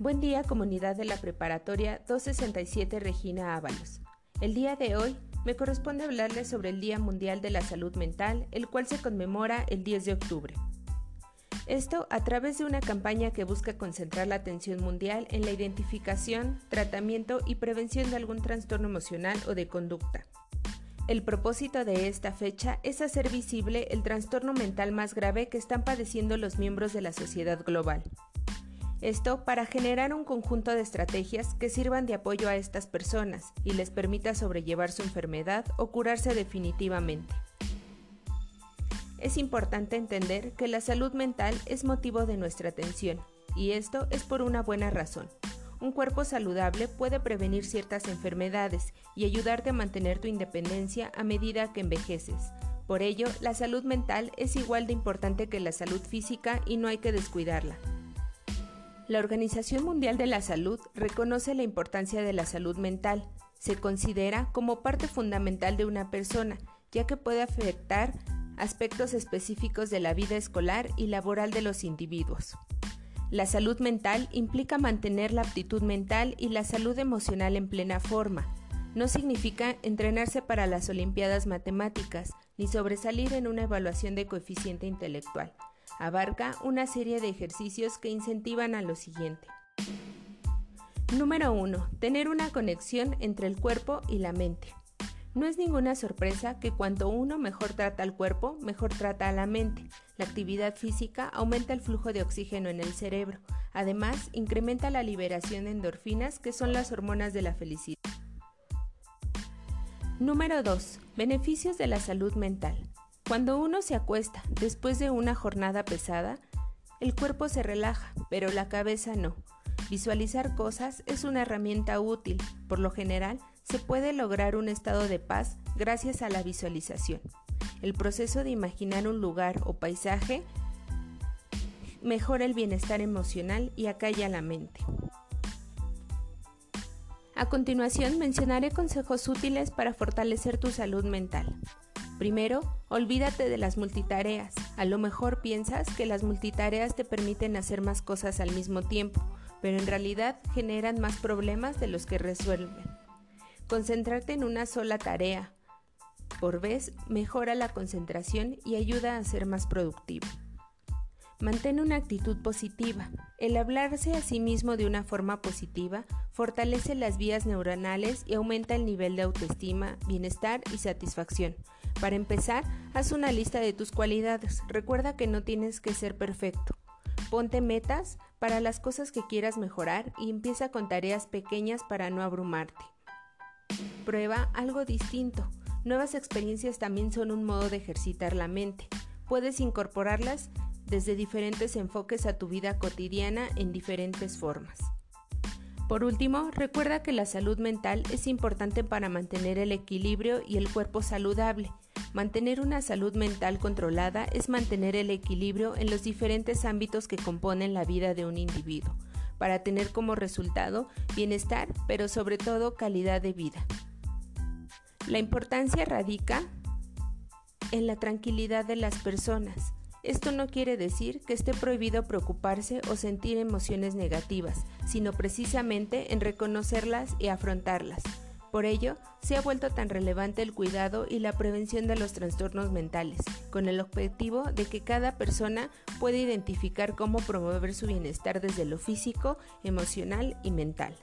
Buen día comunidad de la preparatoria 267 Regina Ábalos. El día de hoy me corresponde hablarles sobre el Día Mundial de la Salud Mental, el cual se conmemora el 10 de octubre. Esto a través de una campaña que busca concentrar la atención mundial en la identificación, tratamiento y prevención de algún trastorno emocional o de conducta. El propósito de esta fecha es hacer visible el trastorno mental más grave que están padeciendo los miembros de la sociedad global. Esto para generar un conjunto de estrategias que sirvan de apoyo a estas personas y les permita sobrellevar su enfermedad o curarse definitivamente. Es importante entender que la salud mental es motivo de nuestra atención, y esto es por una buena razón. Un cuerpo saludable puede prevenir ciertas enfermedades y ayudarte a mantener tu independencia a medida que envejeces. Por ello, la salud mental es igual de importante que la salud física y no hay que descuidarla. La Organización Mundial de la Salud reconoce la importancia de la salud mental. Se considera como parte fundamental de una persona, ya que puede afectar aspectos específicos de la vida escolar y laboral de los individuos. La salud mental implica mantener la aptitud mental y la salud emocional en plena forma. No significa entrenarse para las Olimpiadas Matemáticas ni sobresalir en una evaluación de coeficiente intelectual. Abarca una serie de ejercicios que incentivan a lo siguiente. Número 1. Tener una conexión entre el cuerpo y la mente. No es ninguna sorpresa que cuanto uno mejor trata al cuerpo, mejor trata a la mente. La actividad física aumenta el flujo de oxígeno en el cerebro. Además, incrementa la liberación de endorfinas, que son las hormonas de la felicidad. Número 2. Beneficios de la salud mental. Cuando uno se acuesta después de una jornada pesada, el cuerpo se relaja, pero la cabeza no. Visualizar cosas es una herramienta útil. Por lo general, se puede lograr un estado de paz gracias a la visualización. El proceso de imaginar un lugar o paisaje mejora el bienestar emocional y acalla la mente. A continuación mencionaré consejos útiles para fortalecer tu salud mental. Primero, olvídate de las multitareas. A lo mejor piensas que las multitareas te permiten hacer más cosas al mismo tiempo, pero en realidad generan más problemas de los que resuelven. Concentrarte en una sola tarea por vez mejora la concentración y ayuda a ser más productivo. Mantén una actitud positiva. El hablarse a sí mismo de una forma positiva fortalece las vías neuronales y aumenta el nivel de autoestima, bienestar y satisfacción. Para empezar, haz una lista de tus cualidades. Recuerda que no tienes que ser perfecto. Ponte metas para las cosas que quieras mejorar y empieza con tareas pequeñas para no abrumarte. Prueba algo distinto. Nuevas experiencias también son un modo de ejercitar la mente. Puedes incorporarlas desde diferentes enfoques a tu vida cotidiana en diferentes formas. Por último, recuerda que la salud mental es importante para mantener el equilibrio y el cuerpo saludable. Mantener una salud mental controlada es mantener el equilibrio en los diferentes ámbitos que componen la vida de un individuo, para tener como resultado bienestar, pero sobre todo calidad de vida. La importancia radica en la tranquilidad de las personas. Esto no quiere decir que esté prohibido preocuparse o sentir emociones negativas, sino precisamente en reconocerlas y afrontarlas. Por ello, se ha vuelto tan relevante el cuidado y la prevención de los trastornos mentales, con el objetivo de que cada persona pueda identificar cómo promover su bienestar desde lo físico, emocional y mental.